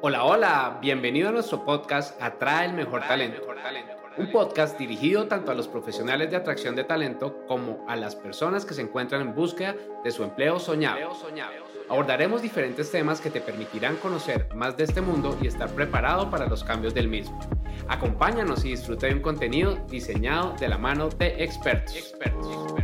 Hola, hola, bienvenido a nuestro podcast Atrae el Mejor Talento. Un podcast dirigido tanto a los profesionales de atracción de talento como a las personas que se encuentran en búsqueda de su empleo soñado. Abordaremos diferentes temas que te permitirán conocer más de este mundo y estar preparado para los cambios del mismo. Acompáñanos y disfruta de un contenido diseñado de la mano de expertos.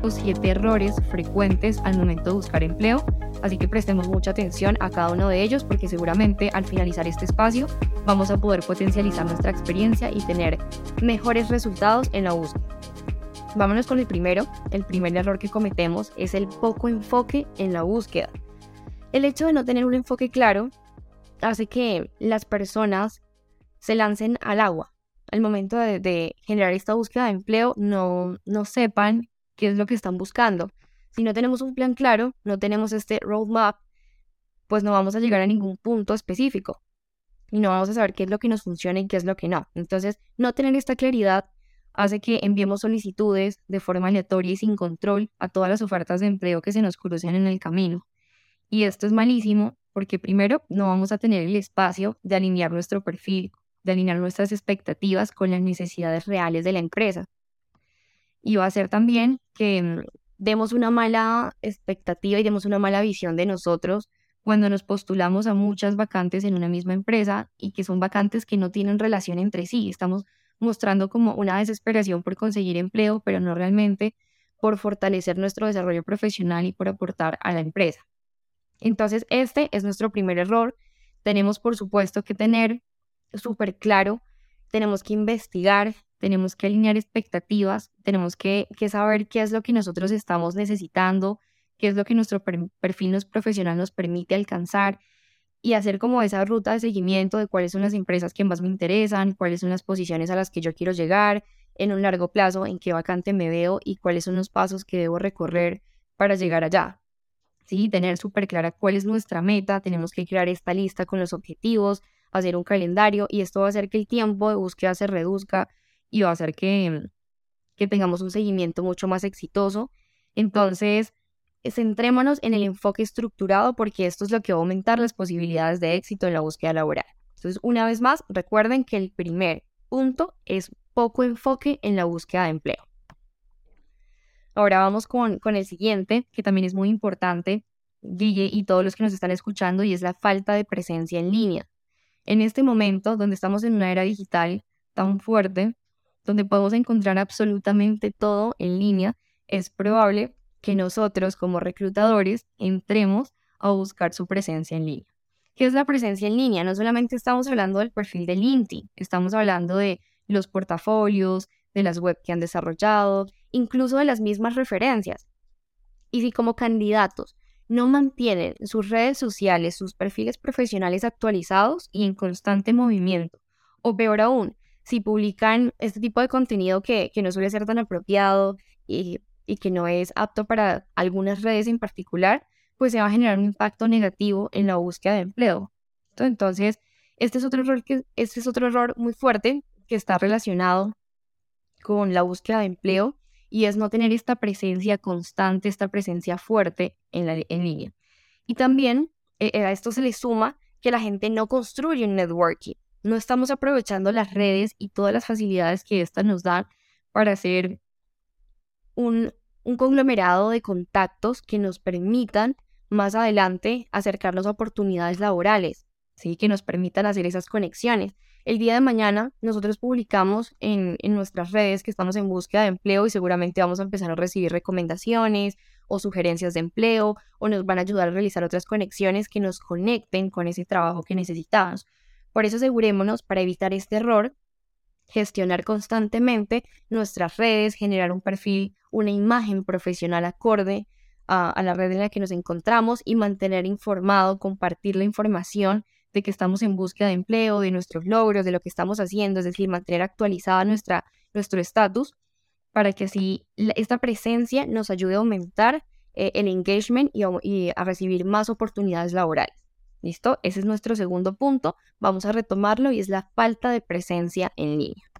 Los siete errores frecuentes al momento de buscar empleo, así que prestemos mucha atención a cada uno de ellos porque seguramente al finalizar este espacio vamos a poder potencializar nuestra experiencia y tener mejores resultados en la búsqueda. Vámonos con el primero. El primer error que cometemos es el poco enfoque en la búsqueda. El hecho de no tener un enfoque claro hace que las personas se lancen al agua. Al momento de, generar esta búsqueda de empleo, no, no sepan qué es lo que están buscando. Si no tenemos un plan claro, no tenemos este roadmap, pues no vamos a llegar a ningún punto específico. Y no vamos a saber qué es lo que nos funciona y qué es lo que no. Entonces, no tener esta claridad hace que enviemos solicitudes de forma aleatoria y sin control a todas las ofertas de empleo que se nos crucen en el camino. Y esto es malísimo porque primero no vamos a tener el espacio de alinear nuestro perfil, de alinear nuestras expectativas con las necesidades reales de la empresa. Y va a ser también que mm, demos una mala expectativa y demos una mala visión de nosotros cuando nos postulamos a muchas vacantes en una misma empresa y que son vacantes que no tienen relación entre sí. Estamos mostrando como una desesperación por conseguir empleo, pero no realmente por fortalecer nuestro desarrollo profesional y por aportar a la empresa. Entonces, este es nuestro primer error. Tenemos, por supuesto, que tener súper claro, tenemos que investigar, tenemos que alinear expectativas, tenemos que, saber qué es lo que nosotros estamos necesitando, qué es lo que nuestro perfil profesional nos permite alcanzar y hacer como esa ruta de seguimiento de cuáles son las empresas que más me interesan, cuáles son las posiciones a las que yo quiero llegar en un largo plazo, en qué vacante me veo y cuáles son los pasos que debo recorrer para llegar allá. ¿Sí? Tener súper clara cuál es nuestra meta, tenemos que crear esta lista con los objetivos, hacer un calendario y esto va a hacer que el tiempo de búsqueda se reduzca y va a hacer que, que tengamos un seguimiento mucho más exitoso. Entonces, centrémonos en el enfoque estructurado porque esto es lo que va a aumentar las posibilidades de éxito en la búsqueda laboral. Entonces, una vez más, recuerden que el primer punto es poco enfoque en la búsqueda de empleo. Ahora vamos con, con el siguiente, que también es muy importante, Guille y todos los que nos están escuchando, y es la falta de presencia en línea. En este momento, donde estamos en una era digital tan fuerte, donde podemos encontrar absolutamente todo en línea, es probable que nosotros como reclutadores entremos a buscar su presencia en línea. ¿Qué es la presencia en línea? No solamente estamos hablando del perfil de LinkedIn, estamos hablando de los portafolios, de las web que han desarrollado, incluso de las mismas referencias. Y si como candidatos no mantienen sus redes sociales, sus perfiles profesionales actualizados y en constante movimiento, o peor aún, si publican este tipo de contenido que, no suele ser tan apropiado y, y que no es apto para algunas redes en particular, pues se va a generar un impacto negativo en la búsqueda de empleo. Entonces, este es otro error, que, este es otro error muy fuerte que está relacionado con la búsqueda de empleo y es no tener esta presencia constante, esta presencia fuerte en, la, en línea. Y también eh, eh, a esto se le suma que la gente no construye un networking. No estamos aprovechando las redes y todas las facilidades que éstas nos dan para hacer un, un conglomerado de contactos que nos permitan más adelante acercarnos a oportunidades laborales, ¿sí? que nos permitan hacer esas conexiones. El día de mañana nosotros publicamos en, nuestras redes que estamos en búsqueda de empleo y seguramente vamos a empezar a recibir recomendaciones o sugerencias de empleo o nos van a ayudar a realizar otras conexiones que nos conecten con ese trabajo que necesitamos. Por eso asegurémonos para evitar este error, gestionar constantemente nuestras redes, generar un perfil, una imagen profesional acorde a, a la red en la que nos encontramos y mantener informado, compartir la información de que estamos en búsqueda de empleo, de nuestros logros, de lo que estamos haciendo, es decir, mantener actualizada nuestra, nuestro estatus para que así esta presencia nos ayude a aumentar eh, el engagement y, y a recibir más oportunidades laborales. ¿Listo? Ese es nuestro segundo punto. Vamos a retomarlo y es la falta de presencia en línea.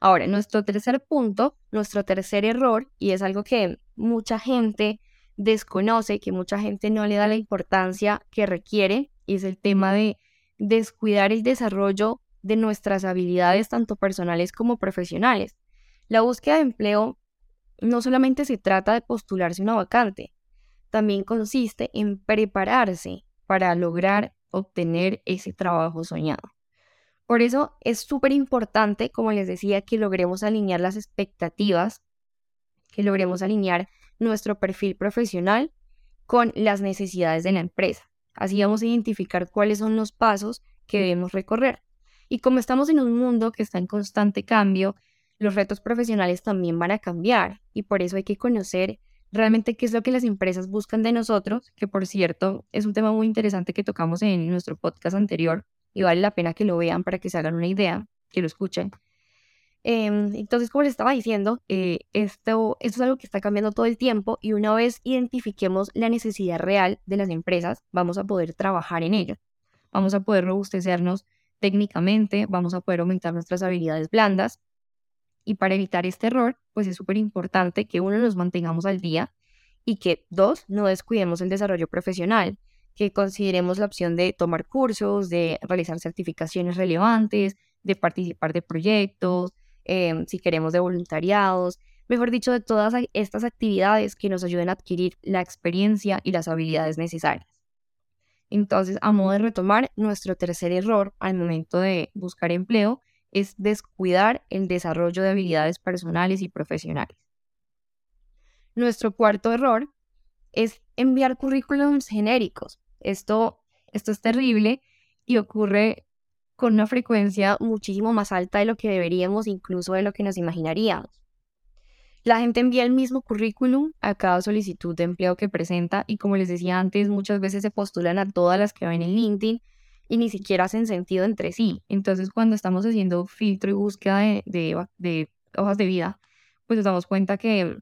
Ahora, nuestro tercer punto, nuestro tercer error, y es algo que mucha gente desconoce, que mucha gente no le da la importancia que requiere, es el tema de, descuidar el desarrollo de nuestras habilidades tanto personales como profesionales. La búsqueda de empleo no solamente se trata de postularse una vacante, también consiste en prepararse para lograr obtener ese trabajo soñado. Por eso es súper importante, como les decía, que logremos alinear las expectativas, que logremos alinear nuestro perfil profesional con las necesidades de la empresa. Así vamos a identificar cuáles son los pasos que debemos recorrer. Y como estamos en un mundo que está en constante cambio, los retos profesionales también van a cambiar y por eso hay que conocer realmente qué es lo que las empresas buscan de nosotros, que por cierto es un tema muy interesante que tocamos en nuestro podcast anterior y vale la pena que lo vean para que se hagan una idea, que lo escuchen. Em, entonces, como les estaba diciendo, eh, esto, esto es algo que está cambiando todo el tiempo y una vez identifiquemos la necesidad real de las empresas, vamos a poder trabajar en ello. Vamos a poder robustecernos técnicamente, vamos a poder aumentar nuestras habilidades blandas. Y para evitar este error, pues es súper importante que uno nos mantengamos al día y que dos, no descuidemos el desarrollo profesional, que consideremos la opción de tomar cursos, de realizar certificaciones relevantes, de participar de proyectos, em, si queremos de voluntariados, mejor dicho, de todas estas actividades que nos ayuden a adquirir la experiencia y las habilidades necesarias. Entonces, a modo de retomar, nuestro tercer error al momento de buscar empleo es descuidar el desarrollo de habilidades personales y profesionales. Nuestro cuarto error es enviar currículums genéricos. Esto, esto es terrible y ocurre con una frecuencia muchísimo más alta de lo que deberíamos, incluso de lo que nos imaginaríamos. La gente envía el mismo currículum a cada solicitud de empleo que presenta y como les decía antes, muchas veces se postulan a todas las que ven en LinkedIn y ni siquiera hacen sentido entre sí. Entonces, cuando estamos haciendo filtro y búsqueda de, hojas de vida, pues nos damos cuenta que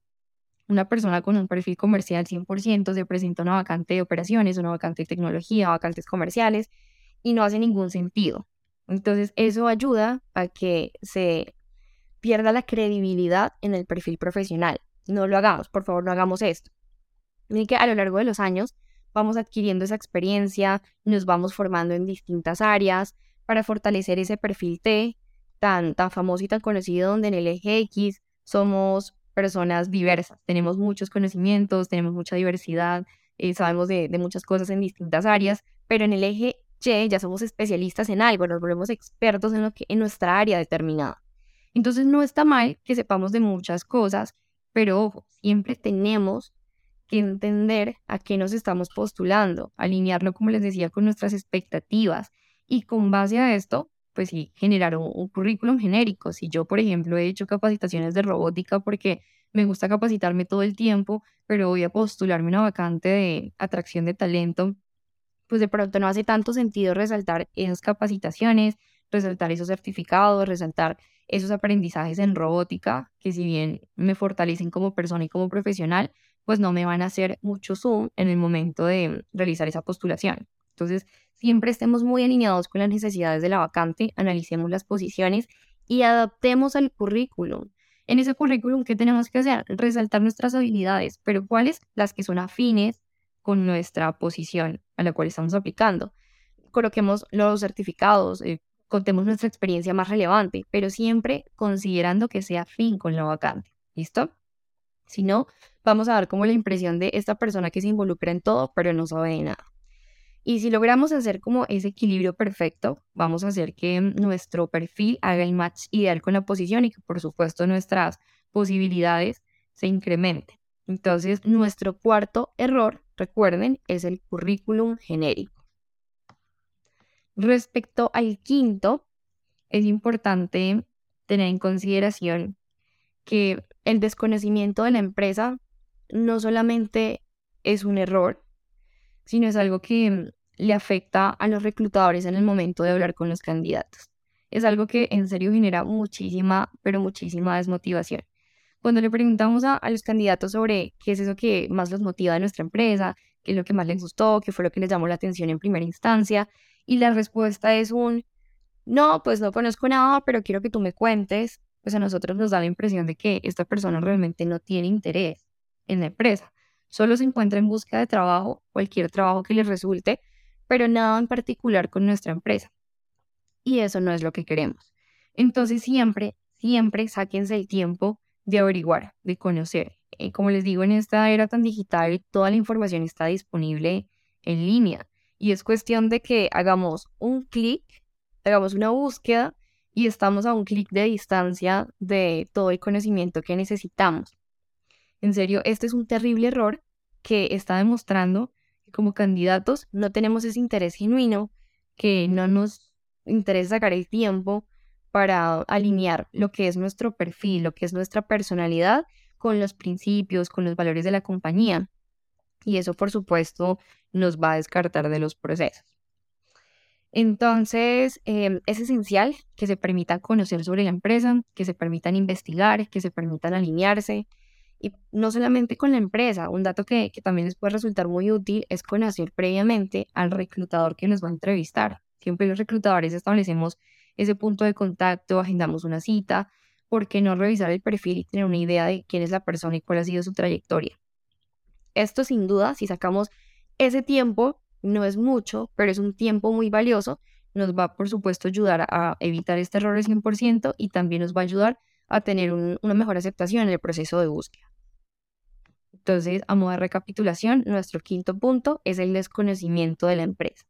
una persona con un perfil comercial 100% se presenta una vacante de operaciones, una vacante de tecnología, vacantes comerciales y no hace ningún sentido. Entonces, eso ayuda a que se pierda la credibilidad en el perfil profesional. No lo hagamos, por favor, no hagamos esto. Y que a lo largo de los años vamos adquiriendo esa experiencia, nos vamos formando en distintas áreas para fortalecer ese perfil T tan, tan famoso y tan conocido donde en el eje X somos personas diversas, tenemos muchos conocimientos, tenemos mucha diversidad, eh, sabemos de, de muchas cosas en distintas áreas, pero en el eje y ya somos especialistas en algo, nos volvemos expertos en, lo que, en nuestra área determinada. Entonces no está mal que sepamos de muchas cosas, pero ojo, siempre tenemos que entender a qué nos estamos postulando, alinearlo, como les decía, con nuestras expectativas y con base a esto, pues sí, generar un, currículum genérico. Si yo, por ejemplo, he hecho capacitaciones de robótica porque me gusta capacitarme todo el tiempo, pero voy a postularme una vacante de atracción de talento pues de pronto no hace tanto sentido resaltar esas capacitaciones, resaltar esos certificados, resaltar esos aprendizajes en robótica, que si bien me fortalecen como persona y como profesional, pues no me van a hacer mucho zoom en el momento de realizar esa postulación. Entonces, siempre estemos muy alineados con las necesidades de la vacante, analicemos las posiciones y adaptemos al currículum. En ese currículum, ¿qué tenemos que hacer? Resaltar nuestras habilidades, pero ¿cuáles? Las que son afines con nuestra posición a la cual estamos aplicando. Coloquemos los certificados, eh, contemos nuestra experiencia más relevante, pero siempre considerando que sea fin con la vacante. ¿Listo? Si no, vamos a dar como la impresión de esta persona que se involucra en todo, pero no sabe de nada. Y si logramos hacer como ese equilibrio perfecto, vamos a hacer que nuestro perfil haga el match ideal con la posición y que por supuesto nuestras posibilidades se incrementen. Entonces, nuestro cuarto error recuerden, es el currículum genérico. Respecto al quinto, es importante tener en consideración que el desconocimiento de la empresa no solamente es un error, sino es algo que le afecta a los reclutadores en el momento de hablar con los candidatos. Es algo que en serio genera muchísima, pero muchísima desmotivación. Cuando le preguntamos a, los candidatos sobre qué es eso que más los motiva de nuestra empresa, qué es lo que más les gustó, qué fue lo que les llamó la atención en primera instancia, y la respuesta es un, no, pues no conozco nada, pero quiero que tú me cuentes, pues a nosotros nos da la impresión de que esta persona realmente no tiene interés en la empresa. Solo se encuentra en busca de trabajo, cualquier trabajo que les resulte, pero nada en particular con nuestra empresa. Y eso no es lo que queremos. Entonces siempre, siempre sáquense el tiempo de averiguar, de conocer. Eh, como les digo, en esta era tan digital, toda la información está disponible en línea. Y es cuestión de que hagamos un clic, hagamos una búsqueda y estamos a un clic de distancia de todo el conocimiento que necesitamos. En serio, este es un terrible error que está demostrando que como candidatos no tenemos ese interés genuino, que no nos interesa sacar el tiempo para alinear lo que es nuestro perfil, lo que es nuestra personalidad con los principios, con los valores de la compañía. Y eso, por supuesto, nos va a descartar de los procesos. Entonces, em, es esencial que se permitan conocer sobre la empresa, que se permitan investigar, que se permitan alinearse, y no solamente con la empresa, un dato que, también les puede resultar muy útil es conocer previamente al reclutador que nos va a entrevistar. Siempre los reclutadores establecemos ese punto de contacto, agendamos una cita, ¿por qué no revisar el perfil y tener una idea de quién es la persona y cuál ha sido su trayectoria? Esto sin duda, si sacamos ese tiempo, no es mucho, pero es un tiempo muy valioso, nos va por supuesto ayudar a evitar este error al 100% y también nos va a ayudar a tener una mejor aceptación en el proceso de búsqueda. Entonces, a modo de recapitulación, nuestro quinto punto es el desconocimiento de la empresa.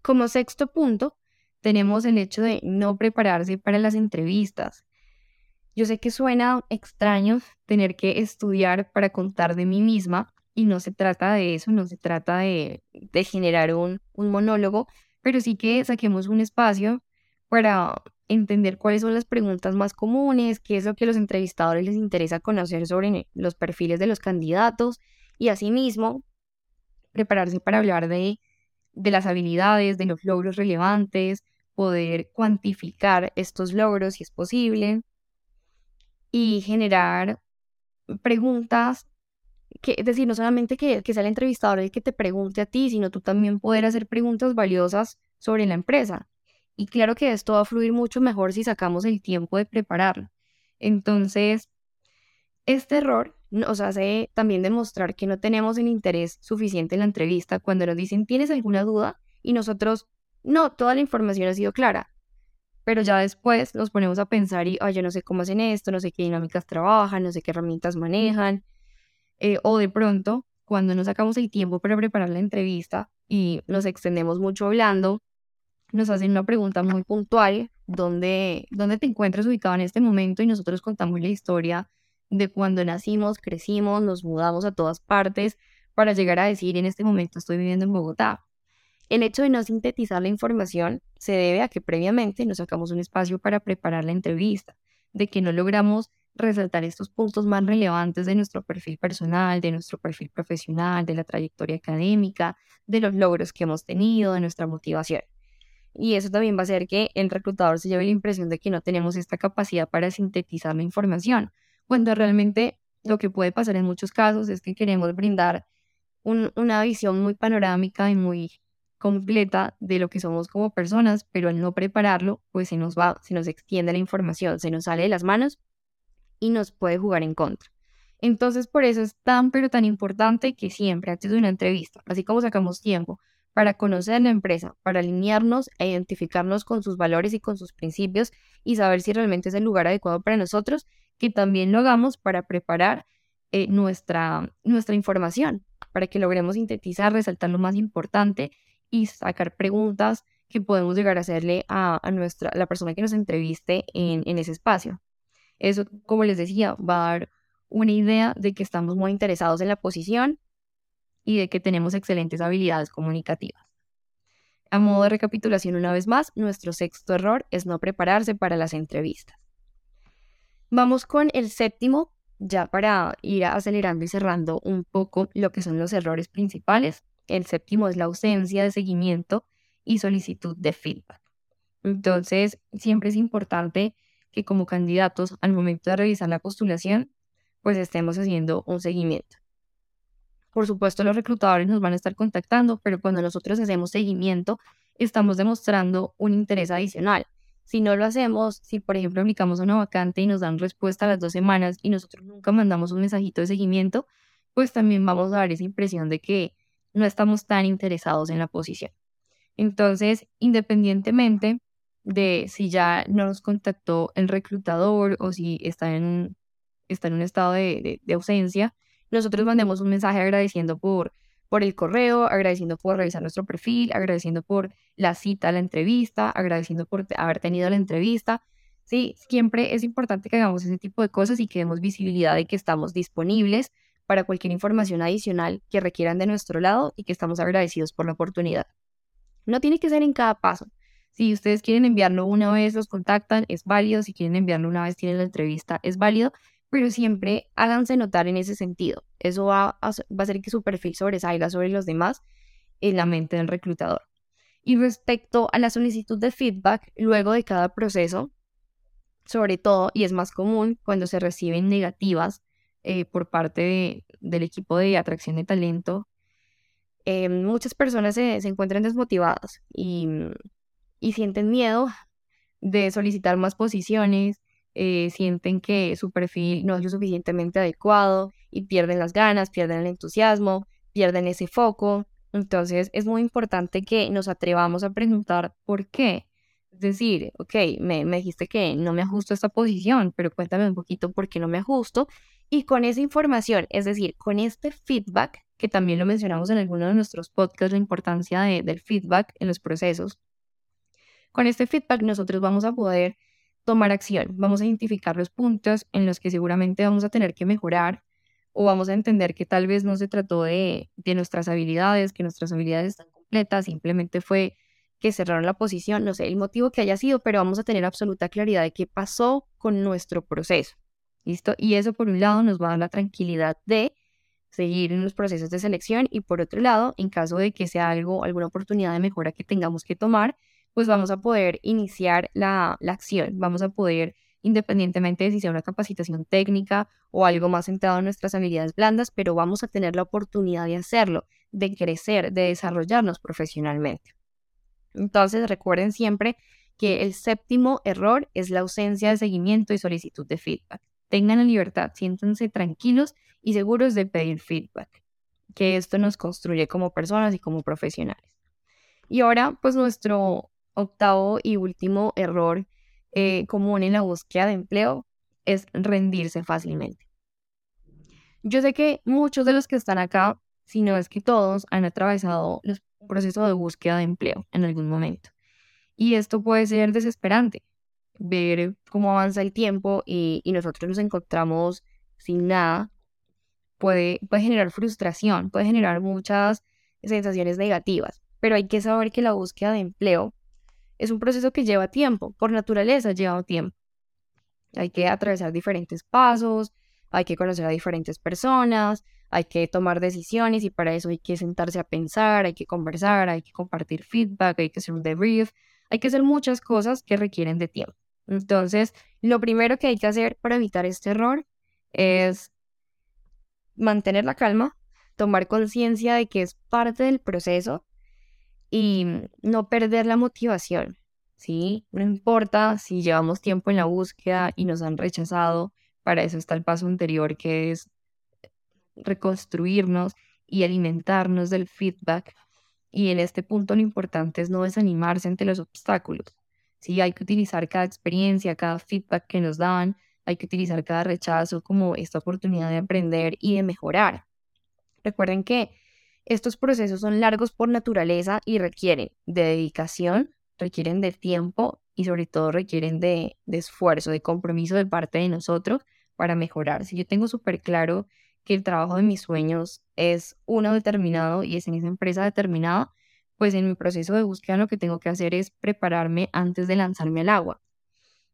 Como sexto punto, tenemos el hecho de no prepararse para las entrevistas. Yo sé que suena extraño tener que estudiar para contar de mí misma y no se trata de eso, no se trata de, generar un, monólogo, pero sí que saquemos un espacio para entender cuáles son las preguntas más comunes, qué es lo que a los entrevistadores les interesa conocer sobre los perfiles de los candidatos y asimismo prepararse para hablar de las habilidades, de los logros relevantes, poder cuantificar estos logros si es posible y generar preguntas que, es decir, no solamente que, que sea el entrevistador el que te pregunte a ti, sino tú también poder hacer preguntas valiosas sobre la empresa. Y claro que esto va a fluir mucho mejor si sacamos el tiempo de prepararlo. Entonces, este error nos hace también demostrar que no tenemos el interés suficiente en la entrevista cuando nos dicen, ¿tienes alguna duda? Y nosotros, no, toda la información ha sido clara. Pero ya después nos ponemos a pensar y, ay, yo no sé cómo hacen esto, no sé qué dinámicas trabajan, no sé qué herramientas manejan. Eh, o de pronto, cuando nos sacamos el tiempo para preparar la entrevista y nos extendemos mucho hablando, nos hacen una pregunta muy puntual, ¿dónde, ¿dónde te encuentras ubicado en este momento? Y nosotros contamos la historia de cuando nacimos, crecimos, nos mudamos a todas partes para llegar a decir, en este momento estoy viviendo en Bogotá. El hecho de no sintetizar la información se debe a que previamente nos sacamos un espacio para preparar la entrevista, de que no logramos resaltar estos puntos más relevantes de nuestro perfil personal, de nuestro perfil profesional, de la trayectoria académica, de los logros que hemos tenido, de nuestra motivación. Y eso también va a hacer que el reclutador se lleve la impresión de que no tenemos esta capacidad para sintetizar la información, cuando realmente lo que puede pasar en muchos casos es que queremos brindar una visión muy panorámica y muy completa de lo que somos como personas, pero al no prepararlo, pues se nos va, se nos extiende la información, se nos sale de las manos y nos puede jugar en contra. Entonces, por eso es tan, pero tan importante que siempre, antes de una entrevista, así como sacamos tiempo para conocer la empresa, para alinearnos e identificarnos con sus valores y con sus principios y saber si realmente es el lugar adecuado para nosotros, que también lo hagamos para preparar eh, nuestra, nuestra información, para que logremos sintetizar, resaltar lo más importante y sacar preguntas que podemos llegar a hacerle a, nuestra, la persona que nos entreviste en, en ese espacio. Eso, como les decía, va a dar una idea de que estamos muy interesados en la posición y de que tenemos excelentes habilidades comunicativas. A modo de recapitulación una vez más, nuestro sexto error es no prepararse para las entrevistas. Vamos con el séptimo, ya para ir acelerando y cerrando un poco lo que son los errores principales. El séptimo es la ausencia de seguimiento y solicitud de feedback. Entonces, siempre es importante que como candidatos, al momento de revisar la postulación, pues estemos haciendo un seguimiento. Por supuesto, los reclutadores nos van a estar contactando, pero cuando nosotros hacemos seguimiento, estamos demostrando un interés adicional. Si no lo hacemos, si por ejemplo aplicamos una vacante y nos dan respuesta a las dos semanas y nosotros nunca mandamos un mensajito de seguimiento, pues también vamos a dar esa impresión de que no estamos tan interesados en la posición. Entonces, independientemente de si ya nos contactó el reclutador o si está en, está en un estado de, ausencia, nosotros mandemos un mensaje agradeciendo por, por el correo, agradeciendo por revisar nuestro perfil, agradeciendo por la cita a la entrevista, agradeciendo por haber tenido la entrevista. Sí, siempre es importante que hagamos ese tipo de cosas y que demos visibilidad de que estamos disponibles para cualquier información adicional que requieran de nuestro lado y que estamos agradecidos por la oportunidad. No tiene que ser en cada paso. Si ustedes quieren enviarlo una vez, los contactan, es válido. Si quieren enviarlo una vez, tienen la entrevista, es válido. Pero siempre háganse notar en ese sentido. Eso va a, va hacer que su perfil sobresalga sobre los demás en la mente del reclutador. Y respecto a la solicitud de feedback luego de cada proceso, sobre todo, y es más común cuando se reciben negativas eh, por parte del equipo de atracción de talento, eh, muchas personas se, encuentran desmotivadas y, sienten miedo de solicitar más posiciones, eh, sienten que su perfil no es lo suficientemente adecuado y pierden las ganas, pierden el entusiasmo, pierden ese foco. Entonces es muy importante que nos atrevamos a preguntar por qué. Es decir, ok, me, me dijiste que no me ajusto a esta posición, pero cuéntame un poquito por qué no me ajusto y con esa información, es decir, con este feedback, que también lo mencionamos en alguno de nuestros podcasts, la importancia del feedback en los procesos, con este feedback nosotros vamos a poder tomar acción, vamos a identificar los puntos en los que seguramente vamos a tener que mejorar o vamos a entender que tal vez no se trató de, nuestras habilidades, que nuestras habilidades están completas, simplemente fue que cerraron la posición, no sé el motivo que haya sido, pero vamos a tener absoluta claridad de qué pasó con nuestro proceso. ¿Listo? Y eso por un lado nos va a dar la tranquilidad de seguir en los procesos de selección y por otro lado, en caso de que sea algo, alguna oportunidad de mejora que tengamos que tomar, pues vamos a poder iniciar la, la acción, vamos a poder, independientemente de si sea una capacitación técnica o algo más centrado en nuestras habilidades blandas, pero vamos a tener la oportunidad de hacerlo, de crecer, de desarrollarnos profesionalmente. Entonces, recuerden siempre que el séptimo error es la ausencia de seguimiento y solicitud de feedback tengan la libertad, siéntanse tranquilos y seguros de pedir feedback, que esto nos construye como personas y como profesionales. Y ahora, pues nuestro octavo y último error eh, común en la búsqueda de empleo es rendirse fácilmente. Yo sé que muchos de los que están acá, si no es que todos, han atravesado el proceso de búsqueda de empleo en algún momento. Y esto puede ser desesperante, ver cómo avanza el tiempo y, nosotros nos encontramos sin nada, puede, puede generar frustración, puede generar muchas sensaciones negativas, pero hay que saber que la búsqueda de empleo es un proceso que lleva tiempo, por naturaleza lleva tiempo. Hay que atravesar diferentes pasos, hay que conocer a diferentes personas, hay que tomar decisiones y para eso hay que sentarse a pensar, hay que conversar, hay que compartir feedback, hay que hacer un debrief, hay que hacer muchas cosas que requieren de tiempo. Entonces, lo primero que hay que hacer para evitar este error es mantener la calma, tomar conciencia de que es parte del proceso y no perder la motivación, ¿sí? No importa si llevamos tiempo en la búsqueda y nos han rechazado, para eso está el paso anterior que es reconstruirnos y alimentarnos del feedback. Y en este punto lo importante es no desanimarse ante los obstáculos. ¿Sí? Hay que utilizar cada experiencia, cada feedback que nos dan, hay que utilizar cada rechazo como esta oportunidad de aprender y de mejorar. Recuerden que estos procesos son largos por naturaleza y requieren de dedicación, requieren de tiempo y sobre todo requieren de, esfuerzo, de compromiso de parte de nosotros para mejorar. Si yo tengo súper claro que el trabajo de mis sueños es uno determinado y es en esa empresa determinada, pues en mi proceso de búsqueda lo que tengo que hacer es prepararme antes de lanzarme al agua.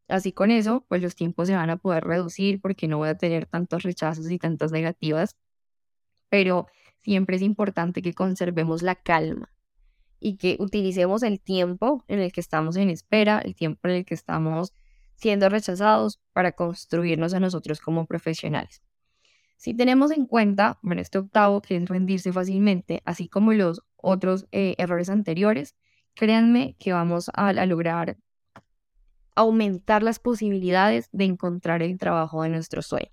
Así con eso, pues los tiempos se van a poder reducir porque no voy a tener tantos rechazos y tantas negativas, pero siempre es importante que conservemos la calma y que utilicemos el tiempo en el que estamos en espera, el tiempo en el que estamos siendo rechazados para construirnos a nosotros como profesionales. Si tenemos en cuenta, bueno, este octavo que es rendirse fácilmente, así como los otros eh, errores anteriores, créanme que vamos a, a lograr aumentar las posibilidades de encontrar el trabajo de nuestros sueños.